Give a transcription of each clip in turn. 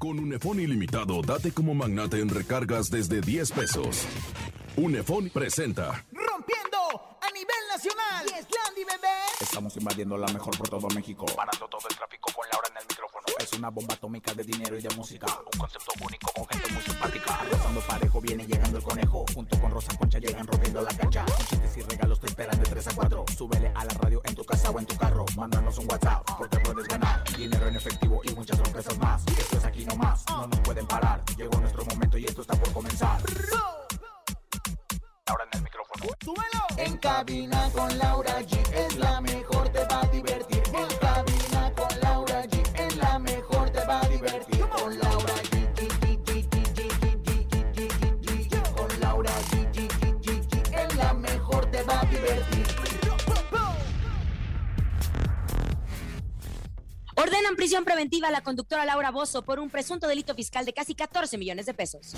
Con Unefón ilimitado, date como magnate en recargas desde 10 pesos. Unefón presenta. ¡Rompiendo a nivel nacional! ¡Y es Landy, bebé! Estamos invadiendo la mejor por todo México. Parando todo el tráfico Es una bomba atómica de dinero y de música. Un concepto único con gente muy simpática. Cuando parejo viene llegando el conejo. Junto con Rosa Concha llegan rompiendo la cancha. Chistes y regalos te esperan de 3 a 4. Súbele a la radio en tu casa o en tu carro. Mándanos un WhatsApp porque puedes ganar. Dinero en efectivo y muchas sorpresas más. Esto es aquí nomás, no nos pueden parar. Llegó nuestro momento y esto está por comenzar. Laura en el micrófono. ¡Súbelo! En cabina con Laura G es la mejor, te va a divertir. Ordenan prisión preventiva a la conductora Laura Bozo por un presunto delito fiscal de casi 14 millones de pesos.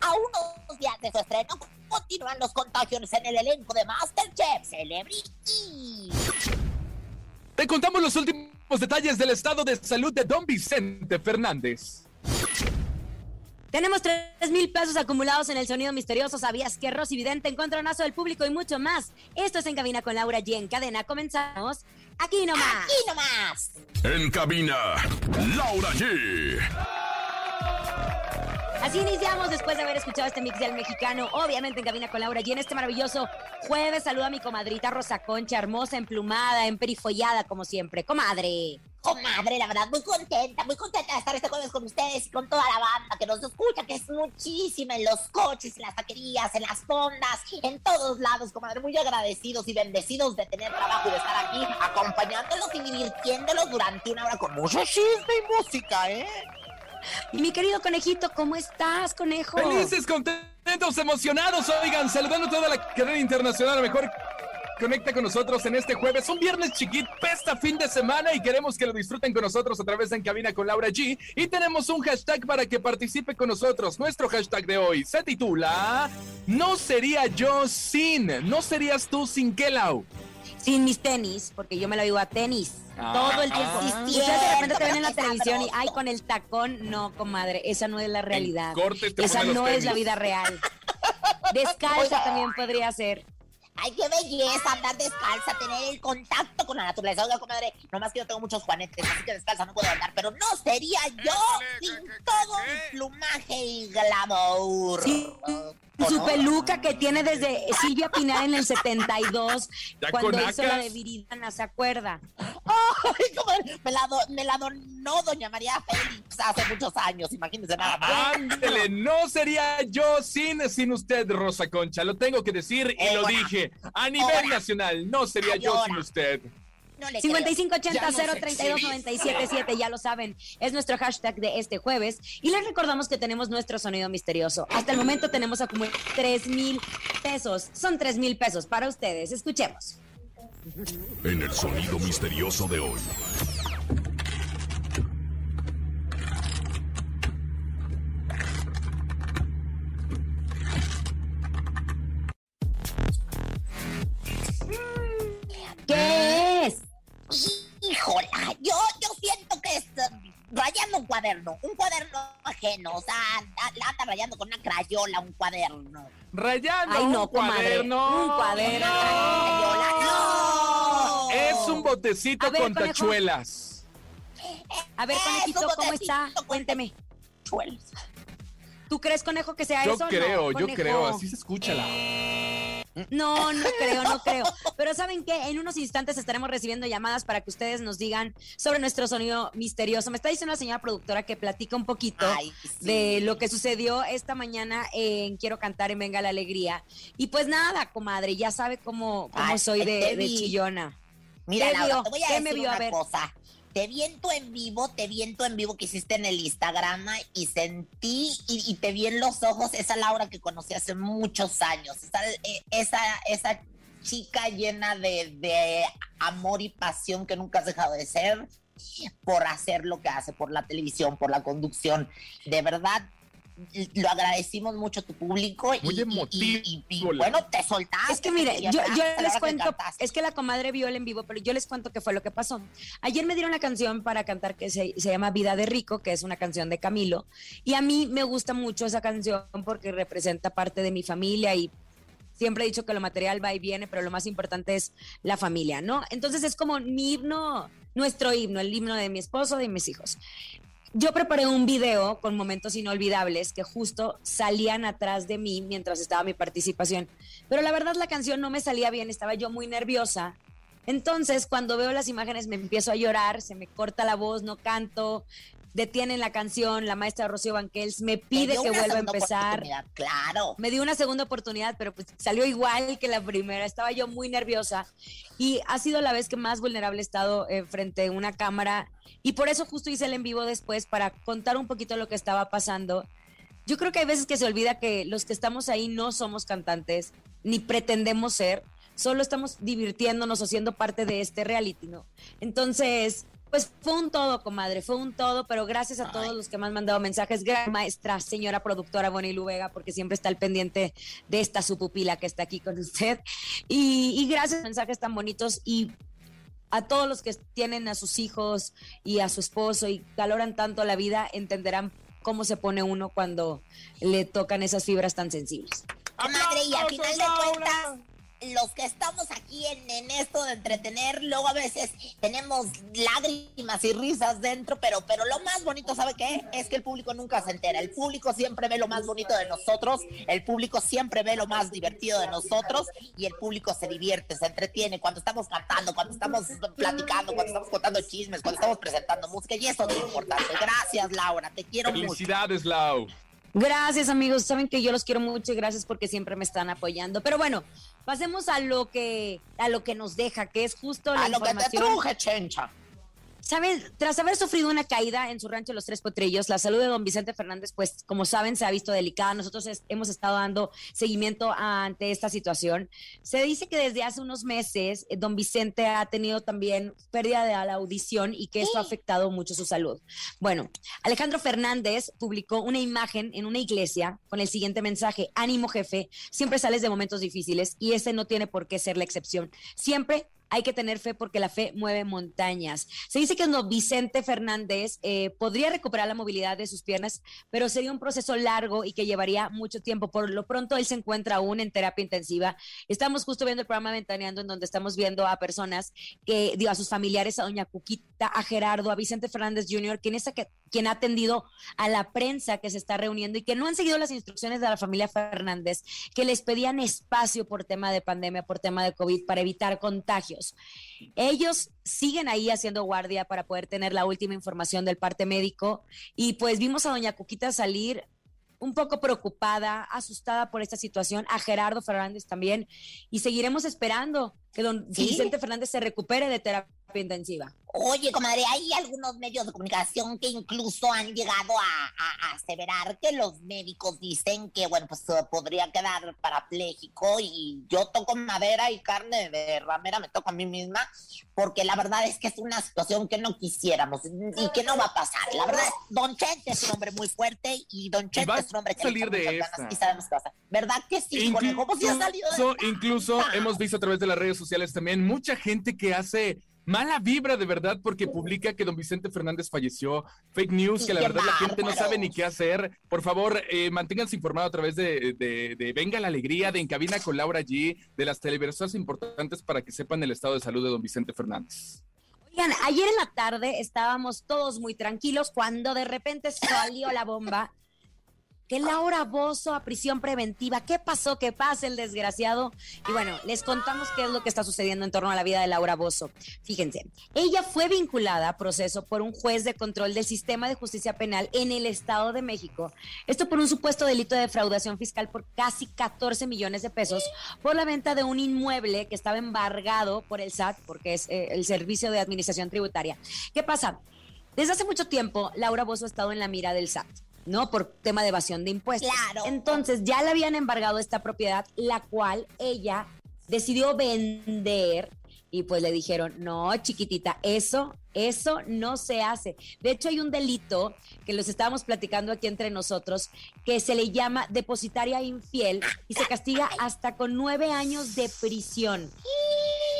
A unos días de su estreno, continúan los contagios en el elenco de Masterchef Celebrity. Te contamos los últimos detalles del estado de salud de don Vicente Fernández. Tenemos 3 mil pesos acumulados en el sonido misterioso. ¿Sabías que Rosy Vidente encontronazo del público y mucho más? Esto es En Cabina con Laura G. En cadena comenzamos aquí nomás. Aquí nomás. En cabina, Laura G. Así iniciamos después de haber escuchado este mix del mexicano, obviamente en cabina con Laura y en este maravilloso jueves saludo a mi comadrita Rosa Concha, hermosa, emplumada, emperifollada como siempre. Comadre. Comadre, la verdad, muy contenta, muy contenta de estar este jueves con ustedes y con toda la banda que nos escucha, que es muchísima en los coches, en las taquerías, en las fondas, en todos lados, comadre. Muy agradecidos y bendecidos de tener trabajo y de estar aquí acompañándolos y divirtiéndolos durante una hora con mucho chisme y música, ¿eh? Mi querido conejito, ¿cómo estás, conejo? Felices, contentos, emocionados. Oigan, saludando toda la cadena internacional. A mejor conecta con nosotros en este jueves. Un viernes chiquit, pesta fin de semana y queremos que lo disfruten con nosotros a través de En Cabina con Laura G. Y tenemos un hashtag para que participe con nosotros. Nuestro hashtag de hoy se titula No sería yo sin. No serías tú sin Kelau. Sin mis tenis, porque yo me la vivo a tenis. Ah, todo el tiempo. ah. Ustedes de repente te ven en la televisión y, ay, con el tacón. No, comadre, esa no es la realidad. corte te Esa no es la vida real. Descalza también podría ser. Ay, qué belleza andar descalza, tener el contacto con la naturaleza. Oiga, comadre, nomás que yo tengo muchos juanetes, así que descalza no puedo andar, pero no sería yo sin todo mi plumaje y glamour. Sí. ¿O Su no? peluca que tiene desde Silvia Pinar en el 72, Ya cuando hizo la de Viridiana, ¿se acuerda? Comadre, me la, do- me la donó doña María Félix hace muchos años, imagínense nada más. Ándele, no sería yo sin, sin usted, Rosa Concha. Lo tengo que decir y lo Ahora. dije. A nivel nacional, no sería yo sin usted. No le creo. 5580-032-977, ya lo saben, es nuestro hashtag de este jueves. Y les recordamos que tenemos nuestro sonido misterioso. Hasta el momento tenemos acumulados 3 mil pesos. Son 3 mil pesos para ustedes. Escuchemos. En el sonido misterioso de hoy. Rayando con una crayola un cuaderno. Rayando Ay, no, un comadre. cuaderno. Un cuaderno. Crayola, no. Es un botecito ver, con conejo. tachuelas. A ver, conejito, ¿cómo está? Cuénteme. ¿Tú crees, conejo, que sea Yo eso? o no, creo, yo creo. Así se escucha la. No, no creo, no creo. Pero ¿saben qué? En unos instantes estaremos recibiendo llamadas para que ustedes nos digan sobre nuestro sonido misterioso. Me está diciendo la señora productora que platica un poquito Ay, sí. de lo que sucedió esta mañana en Quiero Cantar en Venga la Alegría. Y pues nada, comadre, ya sabe cómo, cómo Ay, soy de, chillona. Mira, ¿Qué Laura, vio? te voy a ¿Qué decir me vio? A una ver. cosa. Te viento en vivo, te viento en vivo que hiciste en el Instagram y sentí y, te vi en los ojos esa Laura que conocí hace muchos años. Esa, eh, esa, esa chica llena de, de amor y pasión que nunca has dejado de ser por hacer lo que hace, por la televisión, por la conducción. De verdad, lo agradecimos mucho a tu público. Muy y, y- emotivo, y- y, Laura. bueno, te soltaste. Es que mire, yo, yo les cuento, es que la comadre vio el en vivo, pero yo les cuento qué fue lo que pasó. Ayer me dieron una canción para cantar que se, se llama Vida de Rico, que es una canción de Camilo, y a mí me gusta mucho esa canción porque representa parte de mi familia y siempre he dicho que lo material va y viene, pero lo más importante es la familia, ¿no? Entonces es como mi himno, nuestro himno, el himno de mi esposo, de mis hijos. Yo preparé un video con momentos inolvidables que justo salían atrás de mí mientras estaba mi participación. Pero la verdad la canción no me salía bien, estaba yo muy nerviosa. Entonces, cuando veo las imágenes me empiezo a llorar, se me corta la voz, no canto, detienen la canción, la maestra Rocío Banquels me pide que vuelva a empezar. Claro. Me dio una segunda oportunidad, pero pues salió igual que la primera. Estaba yo muy nerviosa y ha sido la vez que más vulnerable he estado eh, frente a una cámara y por eso justo hice el en vivo después para contar un poquito lo que estaba pasando. Yo creo que hay veces que se olvida que los que estamos ahí no somos cantantes ni pretendemos ser, solo estamos divirtiéndonos o siendo parte de este reality, ¿no? Entonces, pues fue un todo, comadre, fue un todo, pero gracias a todos los que me han mandado mensajes, gran maestra, señora productora Bonnie Luvega, porque siempre está al pendiente de esta su pupila que está aquí con usted. Y, y gracias a mensajes tan bonitos y a todos los que tienen a sus hijos y a su esposo y valoran tanto la vida, entenderán cómo se pone uno cuando le tocan esas fibras tan sensibles. Comadre, y al final de ¡Aplausos, cuentas, los que estamos aquí en, en esto de entretener, luego a veces tenemos lágrimas y risas dentro, pero, pero lo más bonito, ¿sabe qué? Es que el público nunca se entera. El público siempre ve lo más bonito de nosotros, el público siempre ve lo más divertido de nosotros y el público se divierte, se entretiene cuando estamos cantando, cuando estamos platicando, cuando estamos contando chismes, cuando estamos presentando música y eso es lo importante. Gracias, Laura, te quiero mucho. Felicidades, Lau. Gracias amigos, saben que yo los quiero mucho y gracias porque siempre me están apoyando. Pero bueno, pasemos a lo que a lo que nos deja, que es justo la A lo que te truje, chencha. Saben, tras haber sufrido una caída en su rancho Los Tres Potrillos, la salud de don Vicente Fernández, pues como saben, se ha visto delicada. Nosotros es- hemos estado dando seguimiento ante esta situación. Se dice que desde hace unos meses eh, don Vicente ha tenido también pérdida de la audición y que esto ha afectado mucho su salud. Bueno, Alejandro Fernández publicó una imagen en una iglesia con el siguiente mensaje, ánimo jefe, siempre sales de momentos difíciles y ese no tiene por qué ser la excepción. Siempre hay que tener fe porque la fe mueve montañas. Se dice que don Vicente Fernández eh, podría recuperar la movilidad de sus piernas, pero sería un proceso largo y que llevaría mucho tiempo. Por lo pronto, él se encuentra aún en terapia intensiva. Estamos justo viendo el programa Ventaneando, en donde estamos viendo a personas que, digo, a sus familiares, a doña Cuquita, a Gerardo, a Vicente Fernández Jr., quien, es a que, quien ha atendido a la prensa que se está reuniendo y que no han seguido las instrucciones de la familia Fernández, que les pedían espacio por tema de pandemia, por tema de COVID, para evitar contagios. Ellos siguen ahí haciendo guardia para poder tener la última información del parte médico y pues vimos a doña Cuquita salir un poco preocupada, asustada por esta situación, a Gerardo Fernández también, y seguiremos esperando que don ¿Sí? Vicente Fernández se recupere de terapia intensiva. Oye, comadre, hay algunos medios de comunicación que incluso han llegado a, a- a aseverar que los médicos dicen que, bueno, pues eh, podría quedar parapléjico y yo toco madera y carne de ramera me toco a mí misma, porque la verdad es que es una situación que no quisiéramos y que no va a pasar. La verdad, Don Chente es un hombre muy fuerte y Don Chente es un hombre que salir le de esta. y sabemos qué. ¿Verdad que sí, conejo? Pues ya ha salido de Incluso, incluso esta. hemos visto a través de las redes sociales también mucha gente que hace mala vibra de verdad porque publica que don Vicente Fernández falleció, fake news, que la verdad la gente no sabe ni qué hacer. Por favor, eh, manténganse informados a través de, de- de Venga la Alegría, de En Cabina con Laura G, de las televisoras importantes para que sepan el estado de salud de don Vicente Fernández. Oigan, ayer en la tarde estábamos todos muy tranquilos cuando de repente salió la bomba que Laura Bozo a prisión preventiva. ¿Qué pasó? ¿Qué pasa el desgraciado? Y bueno, les contamos qué es lo que está sucediendo en torno a la vida de Laura Bozo. Fíjense, ella fue vinculada a proceso por un juez de control del sistema de justicia penal en el Estado de México. Esto por un supuesto delito de defraudación fiscal por casi 14 millones de pesos por la venta de un inmueble que estaba embargado por el SAT, porque es eh, el Servicio de Administración Tributaria. ¿Qué pasa? Desde hace mucho tiempo, Laura Bozo ha estado en la mira del SAT. ¿No? Por tema de evasión de impuestos. Claro. Entonces ya le habían embargado esta propiedad, la cual ella decidió vender y pues le dijeron, no, chiquitita, eso, eso no se hace. De hecho, hay un delito que los estábamos platicando aquí entre nosotros, que se le llama depositaria infiel y se castiga hasta con nueve años de prisión.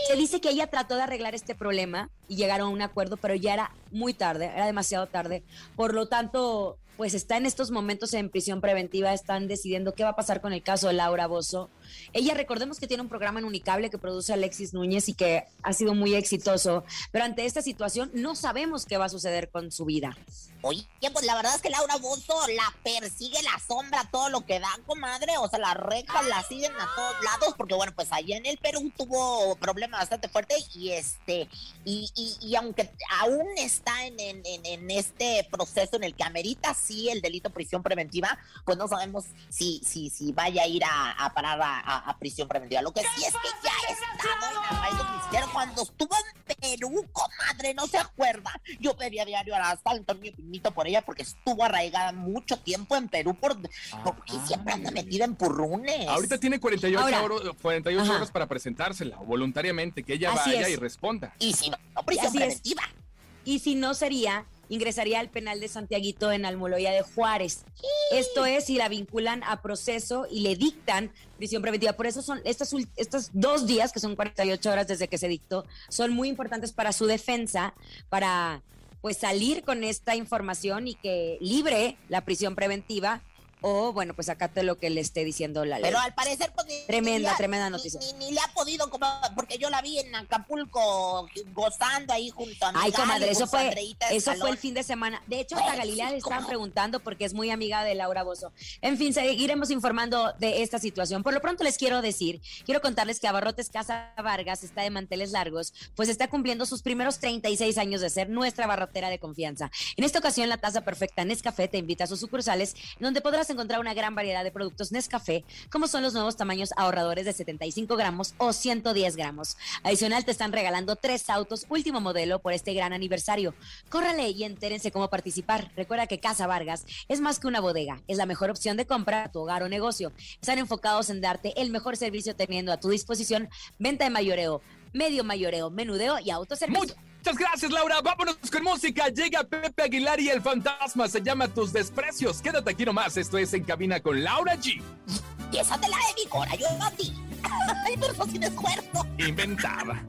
Se dice que ella trató de arreglar este problema y llegaron a un acuerdo, pero ya era muy tarde, era demasiado tarde. Por lo tanto, pues está en estos momentos en prisión preventiva, están decidiendo qué va a pasar con el caso de Laura Bozo. Ella, recordemos que tiene un programa en Unicable que produce Alexis Núñez y que ha sido muy exitoso, pero ante esta situación no sabemos qué va a suceder con su vida. Oye, pues la verdad es que Laura Bozo la persigue la sombra, todo lo que da, comadre. O sea, las rectas la siguen a todos lados, porque bueno, pues allá en el Perú tuvo problemas bastante fuertes y este, y, y, y aunque aún está en, en, en, este proceso en el que amerita sí el delito prisión preventiva, pues no sabemos si, si, si vaya a ir a, a parar a, a, a, prisión preventiva. Lo que sí es que ya ha estado en arraigo cristiano cuando estuvo en Perú, comadre, no se acuerda. Yo pedía diario a la salto mi pinito por ella porque estuvo arraigada mucho tiempo en Perú por, porque Ah. siempre anda metida en purrunes. Ahorita tiene 48, Ahora. horas, 48 Ajá. horas para presentársela voluntariamente, que ella Así vaya es. y responda. Y si no, no prisión Así es. preventiva. Y si no sería, ingresaría al penal de Santiaguito en Almoloya de Juárez. Esto es si la vinculan a proceso y le dictan prisión preventiva. Por eso son estas, estos dos días, que son 48 horas desde que se dictó, son muy importantes para su defensa, para pues salir con esta información y que libre la prisión preventiva o, bueno, pues acate lo que le esté diciendo la ley. Pero al parecer, pues, ni- Tremenda, ni tremenda noticia. Ni, ni le ha podido, porque yo la vi en Acapulco gozando ahí junto a mi Ay, Gali, comadre, eso fue, eso fue el fin de semana. De hecho, hasta Galilea le ¿cómo? preguntando porque es muy amiga de Laura Bozo. En fin, seguiremos informando de esta situación. Por lo pronto les quiero decir, quiero contarles que Abarrotes Casa Vargas está de manteles largos, pues está cumpliendo sus primeros 36 años de ser nuestra barrotera de confianza. En esta ocasión, la taza perfecta Nescafé te invita a sus sucursales, donde podrás encontrar una gran variedad de productos Nescafé, como son los nuevos tamaños ahorradores de 75 gramos o 110 gramos. Adicional, te están regalando tres autos último modelo por este gran aniversario. Córrale y entérense cómo participar. Recuerda que Casa Vargas es más que una bodega, es la mejor opción de compra a tu hogar o negocio. Están enfocados en darte el mejor servicio teniendo a tu disposición venta de mayoreo, medio mayoreo, menudeo y autoservicio. Muchas gracias, Laura. Vámonos con música. Llega Pepe Aguilar y el fantasma se llama Tus Desprecios. Quédate aquí nomás. Esto es En Cabina con Laura G. Y esa te la de mi cora, yo a ti. Ay, pero eso sin esfuerzo. Inventada.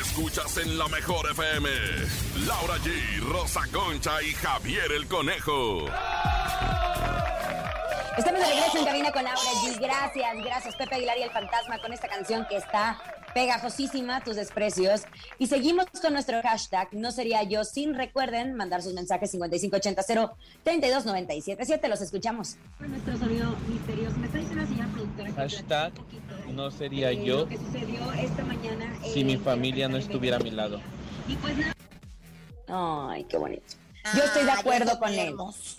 Escuchas en la mejor FM. Laura G, Rosa Concha y Javier el Conejo. Estamos de regreso en cabina con Laura G. Gracias, gracias Pepe Aguilar y el Fantasma con esta canción que está pegajosísima, tus desprecios. Y seguimos con nuestro hashtag, no sería yo sin, recuerden, mandar sus mensajes 5580-3297. Los escuchamos. Nuestro sonido misterioso. Me está diciendo la señora productora que Hashtag platique un poquito, no sería eh, yo Lo que sucedió esta mañana. si mi familia no estuviera a mi lado. Y pues nada. Ay, qué bonito. Yo estoy de Ah, acuerdo con él.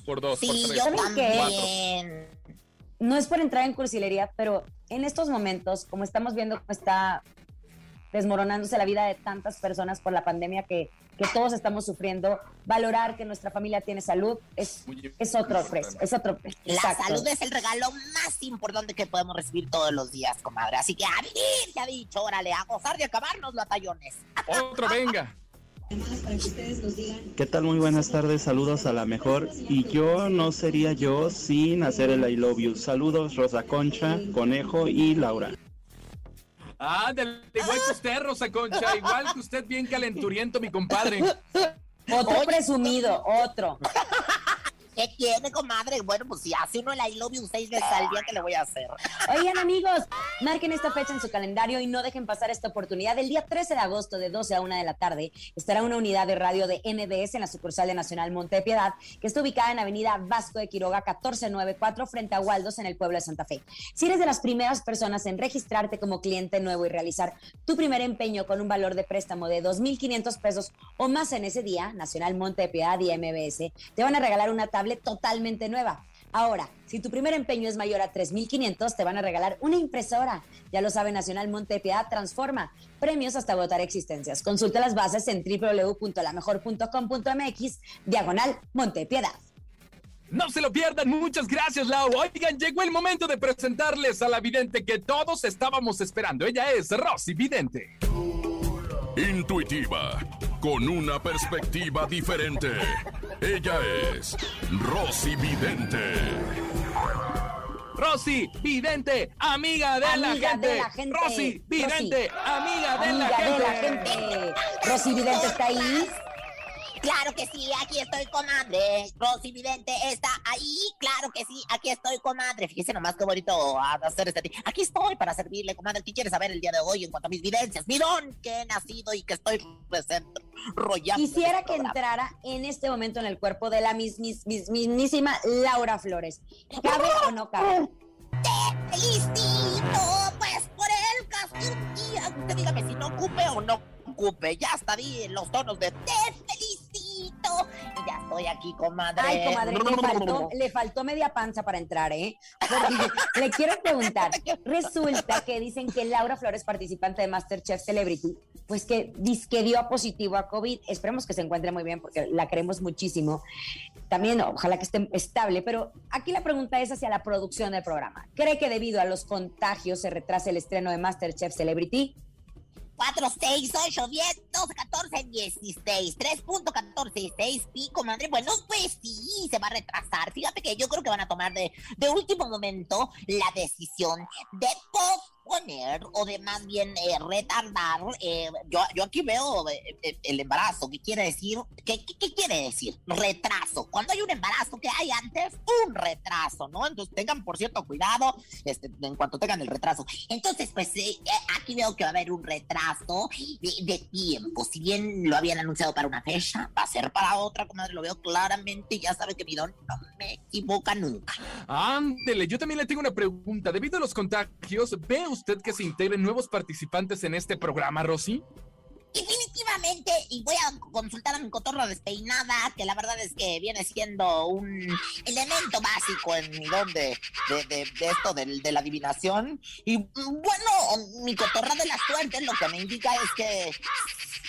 Por dos, Sí, por tres. yo también. no es por entrar en cursilería, pero en estos momentos, como estamos viendo cómo está desmoronándose la vida de tantas personas por la pandemia que, que todos estamos sufriendo, valorar que nuestra familia tiene salud es, es otro precio, es otro precio. La Exacto. salud es el regalo más importante que podemos recibir todos los días, comadre. Así que a vivir, se ha dicho, órale, a gozar de acabarnos los tallones. Otro, venga. ¿Qué tal? Muy buenas tardes, saludos a la mejor. Y yo no sería yo sin hacer el I love you. Saludos Rosa Concha, Conejo y Laura. Ándale, igual que usted, Rosa Concha. Igual que usted, bien calenturiento, mi compadre. Otro Oye. presumido, otro. ¿Qué tiene, comadre? Bueno, pues si hace uno el I love you seis veces al día, ¿qué le voy a hacer? Oigan amigos, marquen esta fecha en su calendario y no dejen pasar esta oportunidad. El día 13 de agosto de 12 a 1 de la tarde estará una unidad de radio de NBS en la sucursal de Nacional Monte de Piedad, que está ubicada en Avenida Vasco de Quiroga 1494 frente a Waldos en el pueblo de Santa Fe. Si eres de las primeras personas en registrarte como cliente nuevo y realizar tu primer empeño con un valor de préstamo de 2.500 pesos o más en ese día, Nacional Monte de Piedad y MBS te van a regalar una totalmente nueva. Ahora, si tu primer empeño es mayor a 3.500, te van a regalar una impresora. Ya lo sabe Nacional Montepiedad Transforma. Premios hasta agotar existencias. Consulta las bases en www.lamejor.com.mx, diagonal Montepiedad. No se lo pierdan. Muchas gracias, Lau. Oigan, llegó el momento de presentarles a la vidente que todos estábamos esperando. Ella es Rosy Vidente. intuitiva, con una perspectiva diferente. Ella es Rosy Vidente. Rosy, vidente, amiga de, la, gente. de la gente. Rosy, vidente, amiga, de, Amiga la de gente. la gente. Rosy Vidente está ahí. Claro que sí, aquí estoy, comadre. Rosy Vidente está ahí. Claro que sí, aquí estoy, comadre. Fíjese nomás qué bonito hacer este. Aquí estoy para servirle, comadre. ¿Qué quiere saber el día de hoy en cuanto a mis vivencias? Mi don, que he nacido y que estoy desarrollando. Quisiera que entrara en este momento en el cuerpo de la mis- mis- mis- mismísima Laura Flores. ¿Cabe o no cabe? ¡Felicito! Pues por el día. Usted dígame si no ocupe o no ocupe. Ya está di en los tonos de te felicito. Y ya estoy aquí, comadre. Ay, comadre, le faltó, le faltó media panza para entrar, ¿eh? Porque le quiero preguntar, resulta que dicen que Laura Flores, participante de MasterChef Celebrity, pues que, dice que dio positivo a COVID. Esperemos que se encuentre muy bien porque la queremos muchísimo. También, ojalá que esté estable, pero aquí la pregunta es hacia la producción del programa. ¿Cree que debido a los contagios se retrasa el estreno de MasterChef Celebrity? 4, 6, 8, 10, 12, 14, 16, 3.14, 6 pico, madre. Bueno, pues sí, se va a retrasar. Fíjate que yo creo que van a tomar de, de último momento la decisión de posponer o de más bien eh, retardar. eh, yo, yo aquí veo eh, eh, el embarazo. ¿Qué quiere decir? ¿Qué, qué, qué quiere decir? Retraso. Cuando hay un embarazo, que hay antes? Un retraso, ¿no? Entonces tengan, por cierto, cuidado este, en cuanto tengan el retraso. Entonces, pues eh, eh, aquí veo que va a haber un retraso de, de tiempo. Si bien lo habían anunciado para una fecha, va a ser para otra, comadre, lo veo claramente. Ya sabe que mi don no me equivoca nunca. Ándele, yo también le tengo una pregunta. Debido a los contagios, ¿ve usted que se integren nuevos participantes en este programa, Rosy? Definitivamente, y voy a consultar a mi cotorra despeinada, que la verdad es que viene siendo un elemento básico en mi don de, de, de- de esto de, la adivinación. Y bueno, mi cotorra de la suerte lo que me indica es que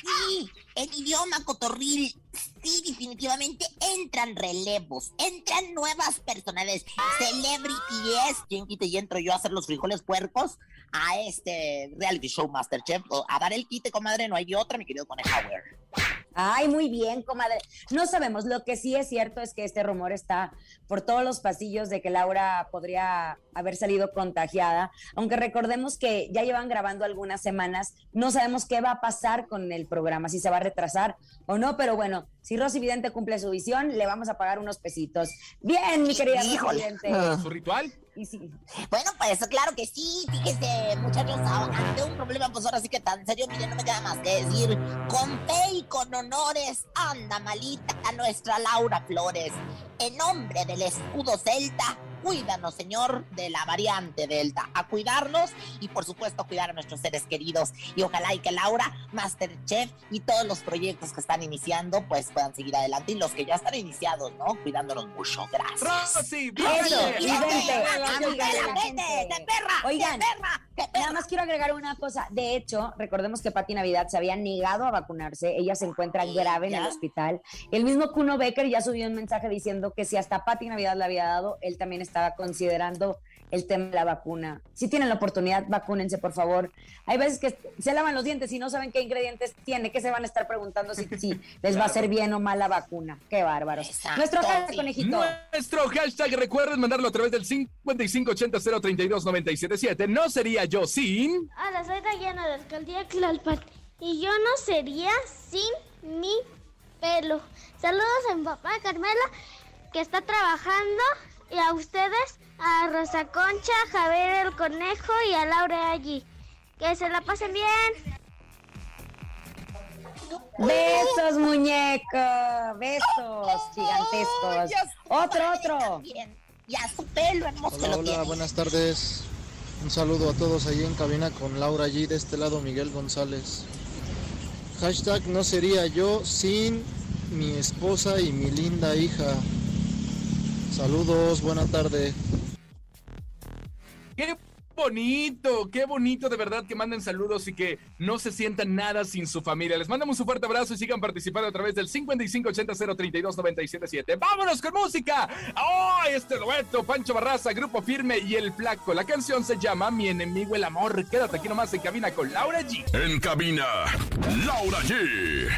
sí, en idioma cotorril, sí, definitivamente entran relevos, entran nuevas personalidades. Celebrity es, quien quite y entro yo a hacer los frijoles puercos a este reality show Masterchef, o a dar el quite, comadre, no hay otra, mi querido Conejauer. Ay, muy bien, comadre. No sabemos, lo que sí es cierto es que este rumor está por todos los pasillos de que Laura podría haber salido contagiada, aunque recordemos que ya llevan grabando algunas semanas, no sabemos qué va a pasar con el programa, si se va a retrasar o no, pero bueno, si Rosy Vidente cumple su visión, le vamos a pagar unos pesitos. Bien, mi querida Rosy. Vidente. ¿Su ritual? Y sí, Bueno, pues claro que sí, fíjese, muchachos, ante un problema, pues ahora sí que tan serio, miren, no me queda más que decir, con fe y con honores, anda malita a nuestra Laura Flores. En nombre del escudo celta, cuídanos, Señor, de la variante Delta. A cuidarnos y, por supuesto, cuidar a nuestros seres queridos. Y ojalá y que Laura, Masterchef y todos los proyectos que están iniciando, pues puedan seguir adelante. Y los que ya están iniciados, ¿no? Cuidándonos mucho. Gracias. Rosy, Oigan. Nada más quiero agregar una cosa. De hecho, recordemos que Pati Navidad se había negado a vacunarse. Ella se encuentra grave en el hospital. El mismo Kuno Becker ya subió un mensaje diciendo que si hasta Pati Navidad le había dado, él también estaba considerando el tema de la vacuna. Si tienen la oportunidad, vacúnense, por favor. Hay veces que se lavan los dientes y no saben qué ingredientes tiene, que se van a estar preguntando si, si les va a hacer bien o mal la vacuna. Qué bárbaros. Exacto, Nuestro hashtag, sí. conejito. Nuestro hashtag, recuerden mandarlo a través del 5580-032-977. No sería yo sin... Hola, soy Dayana de Alcaldía Tlalpan y yo no sería sin mi pelo. Saludos a mi papá Carmela que está trabajando y a ustedes, a Rosa Concha, a Javier el Conejo y a Laura allí. Que se la pasen bien. Besos, muñeco. Besos gigantescos. Otro, otro. Ya su pelo hermoso Hola, hola, buenas tardes. Un saludo a todos ahí en cabina con Laura G. De este lado Miguel González. Hashtag no sería yo sin mi esposa y mi linda hija. Saludos, buena tarde. Qué bonito, qué bonito de verdad que manden saludos y que no se sientan nada sin su familia. Les mandamos un fuerte abrazo y sigan participando a través del 5580-032-977. ¡Vámonos con música! ¡Oh! Este dueto, Pancho Barraza, Grupo Firme y El Flaco. La canción se llama Mi enemigo el amor. Quédate aquí nomás en cabina con Laura G. En cabina, Laura G.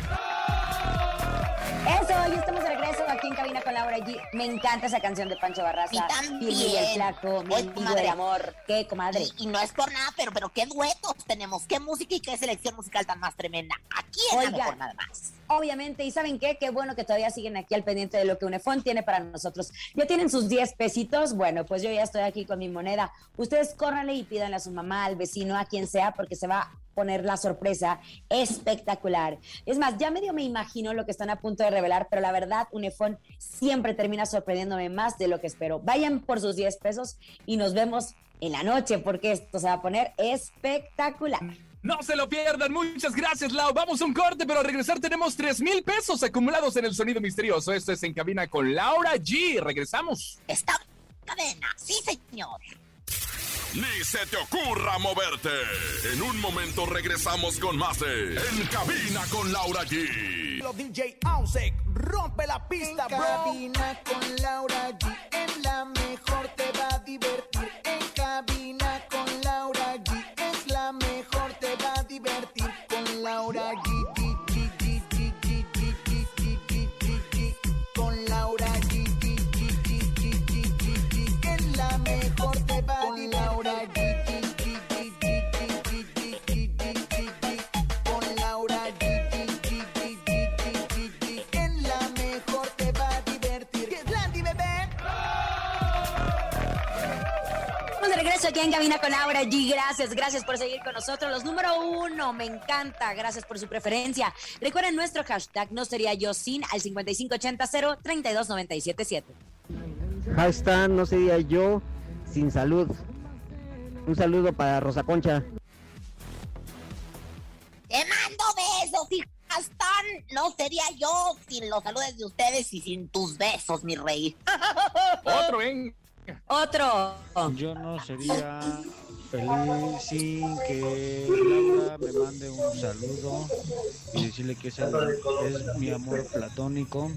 Eso, ya estamos de regreso aquí en Cabina con Laura G. Me encanta esa canción de Pancho Barraza. Y también. Y el flaco, mi amigo del amor. ¿Qué, comadre? Y, y no es por nada, pero, pero qué duetos tenemos, qué música y qué selección musical tan más tremenda. Aquí en la Oigan. mejor nada más. Obviamente, ¿y saben qué? Qué bueno que todavía siguen aquí al pendiente de lo que Unefón tiene para nosotros. ¿Ya tienen sus 10 pesitos? Bueno, pues yo ya estoy aquí con mi moneda. Ustedes córranle y pídanle a su mamá, al vecino, a quien sea, porque se va a poner la sorpresa espectacular. Es más, ya medio me imagino lo que están a punto de revelar, pero la verdad, Unefón siempre termina sorprendiéndome más de lo que espero. Vayan por sus 10 pesos y nos vemos en la noche, porque esto se va a poner espectacular. No se lo pierdan. Muchas gracias, Lau. Vamos a un corte, pero al regresar tenemos 3 mil pesos acumulados en el sonido misterioso. Esto es En Cabina con Laura G. Regresamos. Está cadena, sí señor. Ni se te ocurra moverte. En un momento regresamos con más de En cabina con Laura G. Los DJ Ausek, rompe la pista, En bro. cabina con Laura G. En la aquí en Cabina con Laura G. Gracias, gracias por seguir con nosotros. Los número uno, me encanta. Gracias por su preferencia. Recuerden nuestro hashtag, no sería yo sin, al 5580 32977 Hashtag no sería yo sin salud. Un saludo para Rosa Concha. Te mando besos, hijas tan. No sería yo sin los saludos de ustedes y sin tus besos, mi rey. Otro, ven. Otro. Yo no sería feliz sin que Laura me mande un saludo y decirle que ese es mi amor platónico.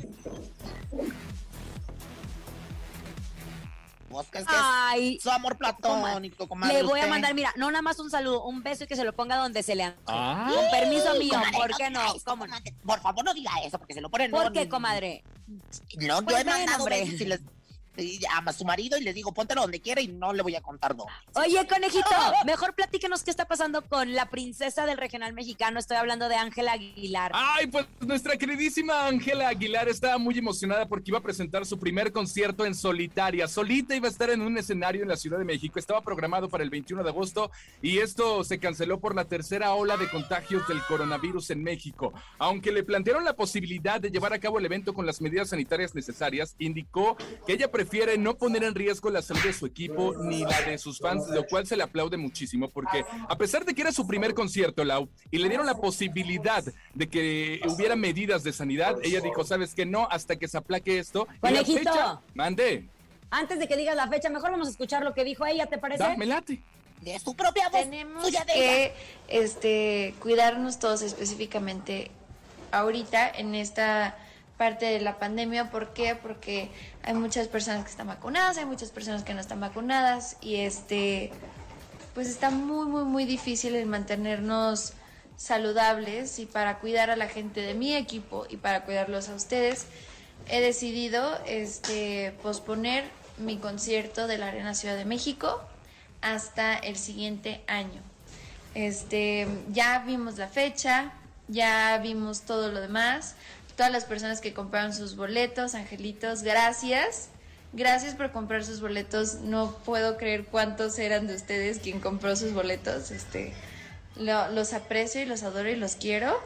Ay, es su amor platónico, comadre. le voy a mandar, mira, no nada más un saludo, un beso y que se lo ponga donde se le antoje. Ah. Con permiso mío, Comadre, ¿por qué no? Por favor, no diga eso, porque se lo ponen. ¿Por no, qué, comadre? No, yo Pues he mandado hombre. besos y les y a su marido y les digo, póntelo donde quiera y no le voy a contar dónde. Oye, conejito, mejor platíquenos qué está pasando con la princesa del regional mexicano. Estoy hablando de Ángela Aguilar. Ay, pues nuestra queridísima Ángela Aguilar estaba muy emocionada porque iba a presentar su primer concierto en solitaria. Solita iba a estar en un escenario en la Ciudad de México. Estaba programado para el 21 de agosto y esto se canceló por la tercera ola de contagios del coronavirus en México. Aunque le plantearon la posibilidad de llevar a cabo el evento con las medidas sanitarias necesarias, indicó que ella prefiere no poner en riesgo la salud de su equipo ni la de sus fans, lo cual se le aplaude muchísimo porque a pesar de que era su primer concierto, Lau, y le dieron la posibilidad de que hubiera medidas de sanidad, ella dijo, ¿sabes qué? No, hasta que se aplaque esto. Y la Conejito. fecha- Mande, Antes de que digas la fecha, mejor vamos a escuchar lo que dijo ella, ¿te parece? da, me late. De su propia voz. Tenemos suya de ella. que este, cuidarnos todos específicamente ahorita en esta parte de la pandemia. ¿Por qué? Porque hay muchas personas que están vacunadas, hay muchas personas que no están vacunadas y este, pues está muy, muy, muy difícil el mantenernos saludables y para cuidar a la gente de mi equipo y para cuidarlos a ustedes, he decidido este, posponer mi concierto de la Arena Ciudad de México hasta el siguiente año. Este, ya vimos la fecha, ya vimos todo lo demás. Todas las personas que compraron sus boletos, angelitos, gracias. Gracias por comprar sus boletos. No puedo creer cuántos eran de ustedes quien compró sus boletos. Este, lo- los aprecio y los adoro y los quiero.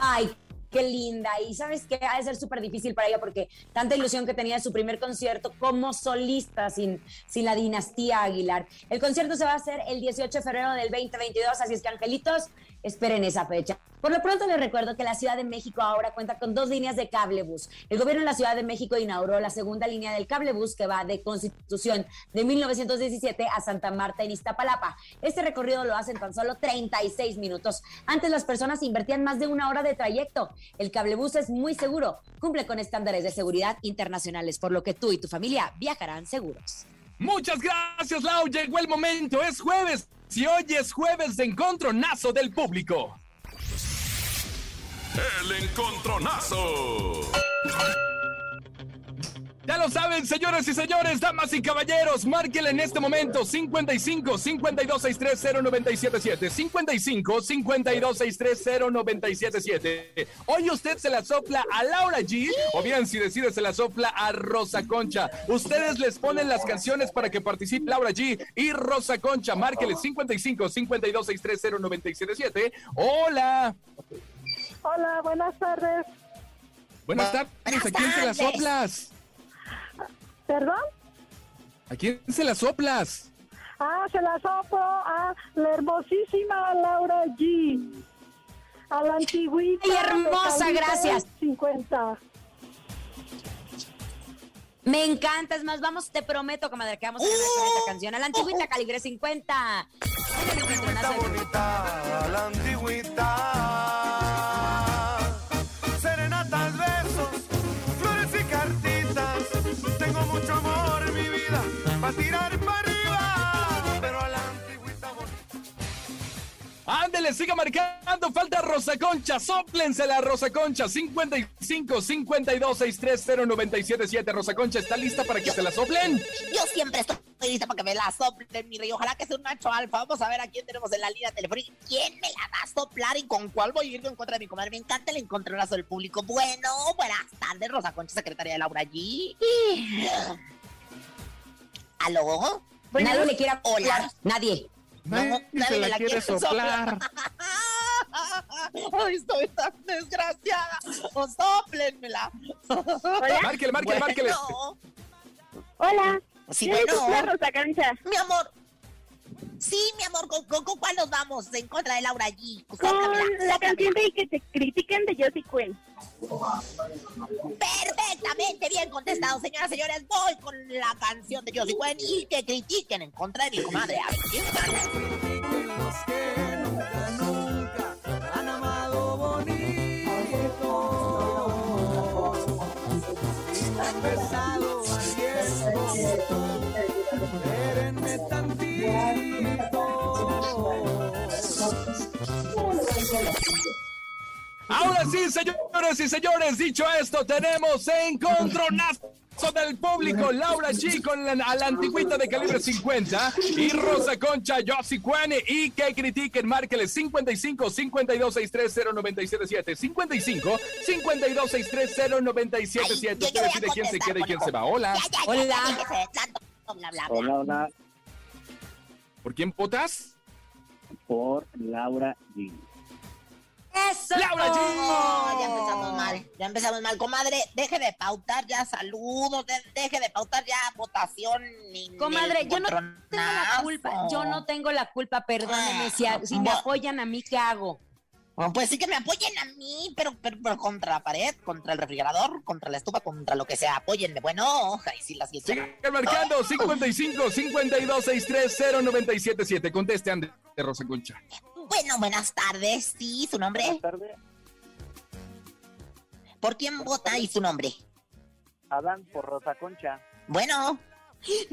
Ay, qué linda. Y sabes que ha de ser súper difícil para ella porque tanta ilusión que tenía de su primer concierto como solista sin, sin la dinastía Aguilar. El concierto se va a hacer el 18 de febrero del 2022, así es que angelitos, esperen esa fecha. Por lo pronto les recuerdo que la Ciudad de México ahora cuenta con dos líneas de cablebús. El gobierno de la Ciudad de México inauguró la segunda línea del cablebús que va de Constitución de 1917 a Santa Marta en Iztapalapa. Este recorrido lo hacen tan solo 36 minutos. Antes las personas invertían más de una hora de trayecto. El cablebús es muy seguro, cumple con estándares de seguridad internacionales, por lo que tú y tu familia viajarán seguros. Muchas gracias, Lau. Llegó el momento. Es jueves. Si hoy es jueves de encontronazo del público. El encontronazo. Ya lo saben, señores y señores, damas y caballeros, márquenle en este momento 55 52 630 977 55 52 630 977 Hoy usted se la sopla a Laura G, o bien si decide se la sopla a Rosa Concha. Ustedes les ponen las canciones para que participe Laura G y Rosa Concha. Márquenle 55 52 630 977 Hola. Hola, buenas tardes. Buenas tardes, ¿a quién se las soplas? ¿Perdón? ¿A quién se las soplas? Ah, se la soplo a la hermosísima Laura G. A la antigüita. Ay, hermosa, gracias. 50. Me encanta, es más, vamos, te prometo, comadre, que vamos a ganar con esta canción. A la antigüita calibre 50. En el encontronazo del la antigüita. Ándele, siga marcando. Falta Rosa Concha. Sóplensela, Rosa Concha. 55 52 630 977 Rosa Concha, ¿está lista para que se la soplen? Yo siempre estoy lista para que me la soplen, mi rey. Ojalá que sea un macho alfa. Vamos a ver a quién tenemos en la línea telefónica. ¿Quién me la va a soplar y con cuál voy a ir en contra de mi comadre? Me encanta el encontronazo del público. Bueno, buenas tardes, Rosa Concha, secretaria de Laura G. ¿Aló? Nadie le quiere Hola. soplar. Nadie. No, Nadie nadie se me la quiere soplar. Ay, estoy tan desgraciada. O sóplenmela. Hola. Márquele, márquele, márquele. Hola. Sí, ¿Quieres bueno. Concha? Mi amor. Sí, mi amor, ¿con, con, con cuál nos vamos? En contra de Laura G. Con la sóplamela. canción de que te critiquen de Josie Quinn. Perfectamente bien contestado, señoras y señores. Voy con la canción de Josie Gwen y que critiquen en contra de mi comadre. A Ahora sí, señores y señores, dicho esto, tenemos encontronazo del público. Laura G con la, a la antigüita de calibre 50 y Rosa Concha, Josie Cuane y que critiquen, márquele 55 52 630 977 55 52 630 977 Usted decide quién se queda y quién se va. Hola. Hola. Bla, bla, bla. Hola, hola. ¿Por quién votas? Por Laura G. ¡Eso! ¡Laura G! Oh, ya empezamos mal, ya empezamos mal. Comadre, deje de pautar ya saludos, de- deje de pautar ya votación. ni- Comadre, ni yo no tengo la culpa. Yo no tengo la culpa, perdóneme. Si, a- si me Bu- apoyan a mí, ¿qué hago? Bueno, pues sí que me apoyen a mí, pero, pero, pero contra la pared, contra el refrigerador, contra la estufa, contra lo que sea. Apóyenme. Bueno, ahí sí las Sigan marcando 55 52 630 977 Conteste, Ande, Rosa Concha. Bueno, buenas tardes. Sí, su nombre. Buenas tardes. ¿Por quién vota y su nombre? Adán por Rosa Concha. Bueno.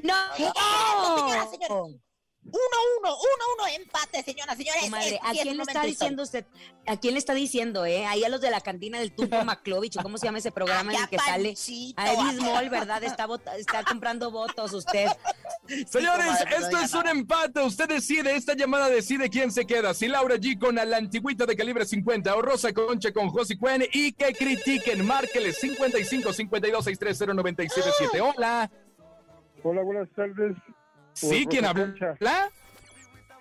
No, eh, ¡Oh! señora, señora. 1-1, 1-1, empate, señoras, señores. ¿a quién le está diciendo usted? ¿A quién le está diciendo, eh? Ahí a los de la cantina del Turco Maclovich, ¿cómo se llama ese programa en el que sale? A Edith ¿verdad? Está, comprando votos usted. Señores, esto es un empate. Usted decide, esta llamada decide quién se queda. Si Laura G con la antigüita de calibre 50 o Rosa Concha con José Cuen y que critiquen, márquele 55 52 630 977. Hola. Hola, buenas tardes. ¿Sí? ¿Quién habla? Concha.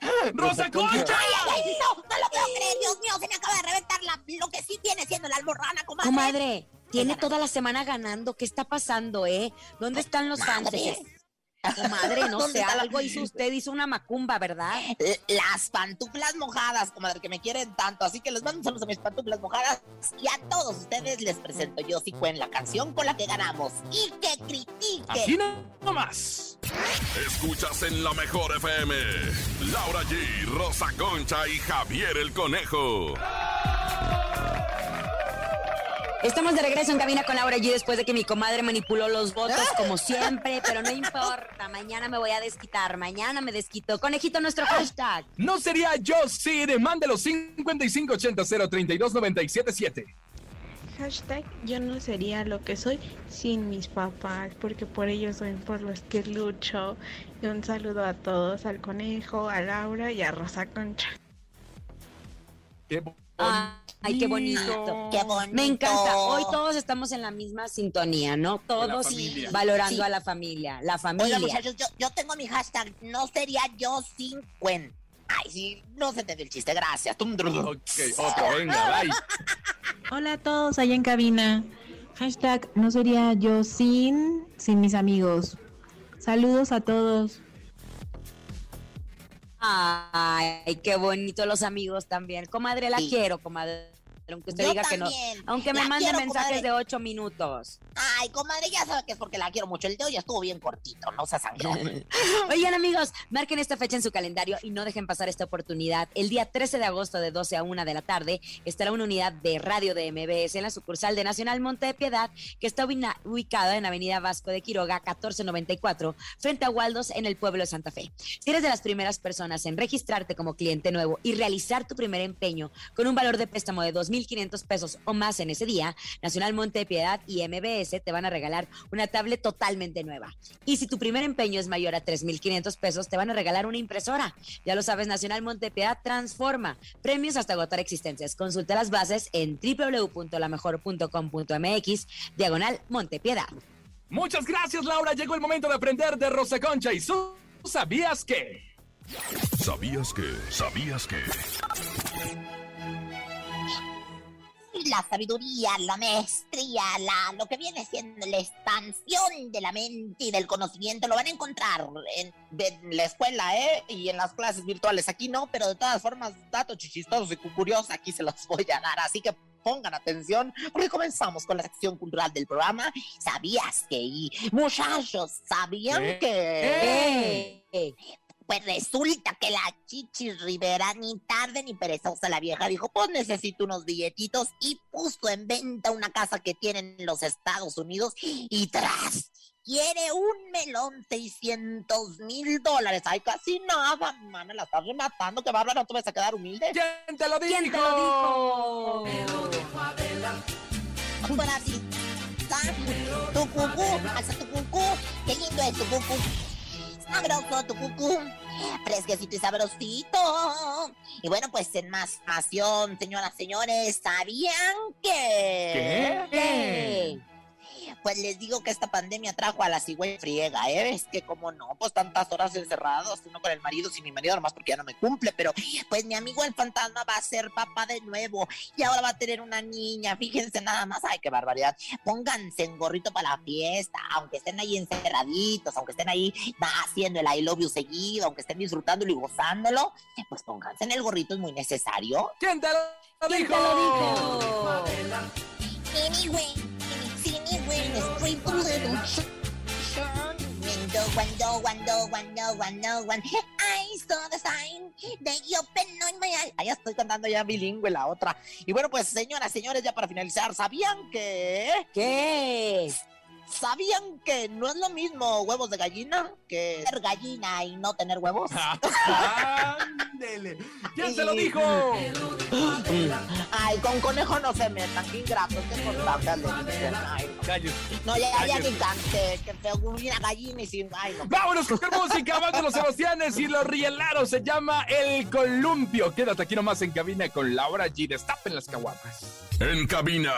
¡Rosa Concha! ¡Ay, ay, ay! No, no lo puedo creer, Dios mío, se me acaba de reventar la, lo que sí viene siendo la alborrana, comadre. Comadre, tiene toda la semana ganando. ¿Qué está pasando, eh? ¿Dónde están los fans? Madre. Comadre, no ¿Dónde sé, algo hizo usted, hizo una macumba, ¿verdad? Eh, Las pantuflas mojadas, comadre, que me quieren tanto. Así que les mando saludos a mis pantuflas mojadas. Y a todos ustedes les presento yo, sí, en la canción con la que ganamos. Y que critique. Aquí no, no más. Escuchas en la mejor FM. Laura G, Rosa Concha y Javier el Conejo. Estamos de regreso en cabina con Laura G después de que mi comadre manipuló los votos como siempre, pero no importa, mañana me voy a desquitar, mañana me desquito. Conejito, nuestro hashtag. No sería yo, sí, mándelo 5580-032-977. Hashtag yo no sería lo que soy sin mis papás, porque por ellos soy por los que lucho. Y un saludo a todos, al conejo, a Laura y a Rosa Concha. Qué Ay, qué bonito. Qué bonito. Me encanta. Hoy todos estamos en la misma sintonía, ¿no? Todos valorando Sí. a la familia, la familia. muchachos, yo, yo tengo mi hashtag. No sería yo sin Cuen. Ay, sí, no se te dio el chiste, gracias. Ok, otro, venga, bye. Hola a todos allá en cabina. Hashtag no sería yo sin, sin mis amigos. Saludos a todos. Ay, qué bonito los amigos también. Comadre, la Sí. quiero, comadre. Aunque usted Yo diga que no. Aunque me mande quiero, mensajes comadre. de ocho minutos. Ay, comadre, ya sabe que es porque la quiero mucho. El de hoy estuvo bien cortito, no se sangrón. Oigan, amigos, marquen esta fecha en su calendario y no dejen pasar esta oportunidad. El día 13 de agosto de 12 a 1 de la tarde estará una unidad de radio de MBS en la sucursal de Nacional Monte de Piedad, que está ubicada en Avenida Vasco de Quiroga, 1494, frente a Waldos, en el pueblo de Santa Fe. Si eres de las primeras personas en registrarte como cliente nuevo y realizar tu primer empeño con un valor de préstamo de 2.500 pesos o más en ese día, Nacional Monte de Piedad y MBS te van a regalar una tablet totalmente nueva. Y si tu primer empeño es mayor a 3.500 pesos, te van a regalar una impresora. Ya lo sabes, Nacional Monte de Piedad transforma. Premios hasta agotar existencias. Consulta las bases en www.lamejor.com.mx, diagonal Montepiedad. Muchas gracias, Laura. Llegó el momento de aprender de Rosa Concha y su ¿Sabías qué? ¿Sabías que? ¿Sabías que? La sabiduría, la maestría, la, lo que viene siendo la expansión de la mente y del conocimiento, lo van a encontrar en, la escuela, ¿eh? Y en las clases virtuales. Aquí no, pero de todas formas, datos chichistosos y curiosos aquí se los voy a dar. Así que pongan atención, porque comenzamos con la sección cultural del programa. ¿Sabías que? Y muchachos, ¿sabían ¿Qué? que? Pues resulta que la Chichi Rivera, ni tarde ni perezosa la vieja, dijo, pues necesito unos billetitos y puso en venta una casa que tiene en los Estados Unidos y tras, quiere un melón 600 mil dólares. Ay, casi nada, mana, la estás rematando, que bárbara, no te vas a quedar humilde. ¿Quién te lo dijo? ¿Quién te lo dijo? Para ti, tu cucú, alza tu cucú, qué lindo es tu cucú. Sabroso tu cucú, fresquecito y sabrosito. Y bueno, pues en más información, señoras, señores, ¿sabían que? ¿Qué? Pues les digo que esta pandemia trajo a la cigüeña friega, ¿eh? Es que como no, pues tantas horas encerrados, uno con el marido, sin mi marido, nomás porque ya no me cumple, pero pues mi amigo el fantasma va a ser papá de nuevo y ahora va a tener una niña, fíjense nada más, ay, qué barbaridad. Pónganse en gorrito para la fiesta, aunque estén ahí encerraditos, aunque estén ahí haciendo el I love you seguido, aunque estén disfrutándolo y gozándolo, pues pónganse en el gorrito, es muy necesario. ¿Quién te lo ¿Quién dijo? te lo dijo? Anyway, anyway, straight to little ch- Cuando, cuando, cuando, cuando, cuando, cuando I saw the sign that you opened on my eye. Ah, ya estoy cantando ya bilingüe la otra. Y bueno, pues señoras, señores, ya para finalizar, ¿sabían que? ¿Qué? ¿Sabían que no es lo mismo huevos de gallina que ser gallina y no tener huevos? ¿Quién te lo dijo? Ay, con conejo no se metan, qué ingratos, qué constancias le no. Ya, ya Cállate. ni cante, que feo, una gallina y sin... Ay, no. Vámonos con música, van de los Sebastianes y los Rielaros. Se llama El Columpio. Quédate aquí nomás en cabina con Laura G. Destapen las caguamas. En cabina,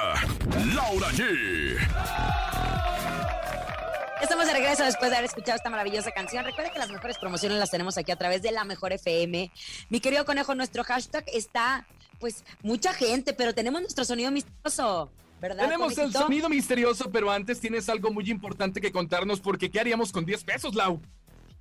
Laura G. Estamos de regreso después de haber escuchado esta maravillosa canción. Recuerda que las mejores promociones las tenemos aquí a través de la mejor FM. Mi querido conejo, nuestro hashtag está, pues, mucha gente, pero tenemos nuestro sonido misterioso, ¿verdad? Tenemos el sonido misterioso, pero antes tienes algo muy importante que contarnos porque ¿qué haríamos con 10 pesos, Lau?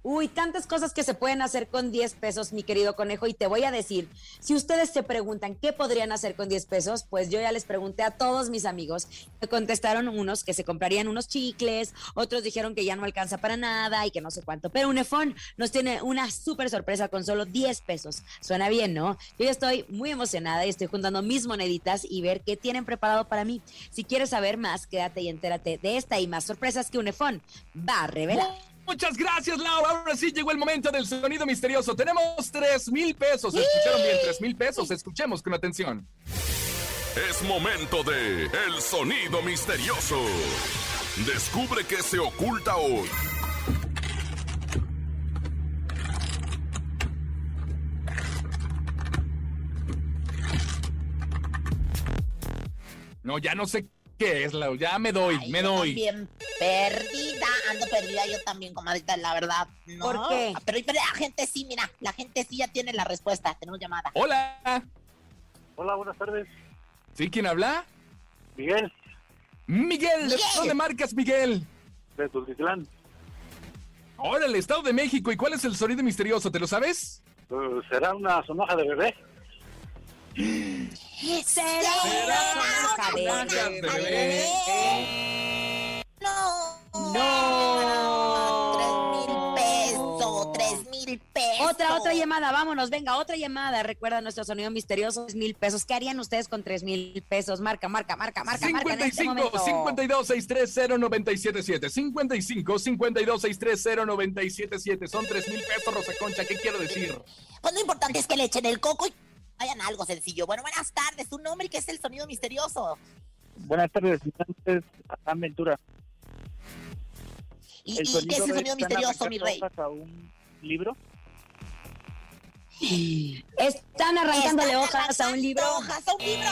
Uy, tantas cosas que se pueden hacer con 10 pesos, mi querido conejo, y te voy a decir, si ustedes se preguntan qué podrían hacer con 10 pesos, pues yo ya les pregunté a todos mis amigos, me contestaron unos que se comprarían unos chicles, otros dijeron que ya no alcanza para nada y que no sé cuánto, pero Unefón nos tiene una súper sorpresa con solo 10 pesos. Suena bien, ¿no? Yo ya estoy muy emocionada y estoy juntando mis moneditas y ver qué tienen preparado para mí. Si quieres saber más, quédate y entérate de esta y más sorpresas que Unefón va a revelar. Muchas gracias, Laura. Ahora sí llegó el momento del sonido misterioso. Tenemos tres mil pesos. ¿Escucharon bien? Tres mil pesos. Escuchemos con atención. Es momento de El Sonido Misterioso. Descubre qué se oculta hoy. No, ya no sé qué es, Laura. Ya me doy, me Yo doy. También perdida, ando perdida yo también, comadita, la verdad. No. ¿Por qué? Pero, pero la gente sí, mira, la gente sí ya tiene la respuesta. Tenemos llamada. Hola. Hola, buenas tardes. ¿Sí? ¿Quién habla? Miguel, Miguel. ¿De Miguel. dónde marcas, Miguel? de Tultitlán. Ahora, el Estado de México. ¿Y cuál es el sonido misterioso? ¿Te lo sabes? Uh, ¿Será una sonaja de bebé? Será una. No. No. Tres mil pesos, tres mil pesos. Otra, otra llamada, vámonos, venga, otra llamada. Recuerda nuestro sonido misterioso, tres mil pesos. ¿Qué harían ustedes con tres mil pesos? Marca, marca, marca, marca, marca en este 55 momento. 52 630 977 55 52 630 977 Son tres mil pesos, Rosa Concha. ¿Qué quiero decir? Pues lo importante es que le echen el coco y vayan a algo sencillo. Bueno, buenas tardes. ¿Tu nombre y qué es el sonido misterioso? Buenas tardes, mi nombre es Adán Ventura. ¿Y, y qué es el sonido misterioso, mi rey? A un libro. Están arrancándole Están hojas a un libro. Hojas a un libro.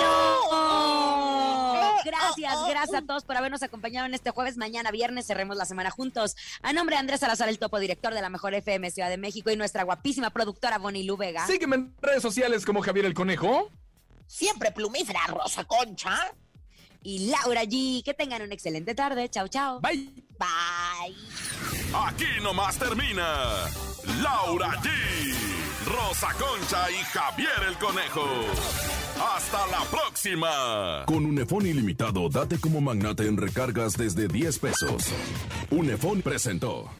¡No! Gracias, gracias a todos por habernos acompañado en este jueves. Mañana viernes cerremos la semana juntos. A nombre de Andrés Salazar, el topo director de la Mejor FM Ciudad de México y nuestra guapísima productora Bonnie Lu Vega. Sígueme en redes sociales como Javier el Conejo. Siempre plumífera, Rosa Concha. Y Laura G. Que tengan una excelente tarde. Chao, chao. Bye. Bye. Aquí nomás termina Laura G, Rosa Concha y Javier el Conejo. Hasta la próxima. Con Unefón ilimitado, date como magnate en recargas desde 10 pesos. Unefón presentó.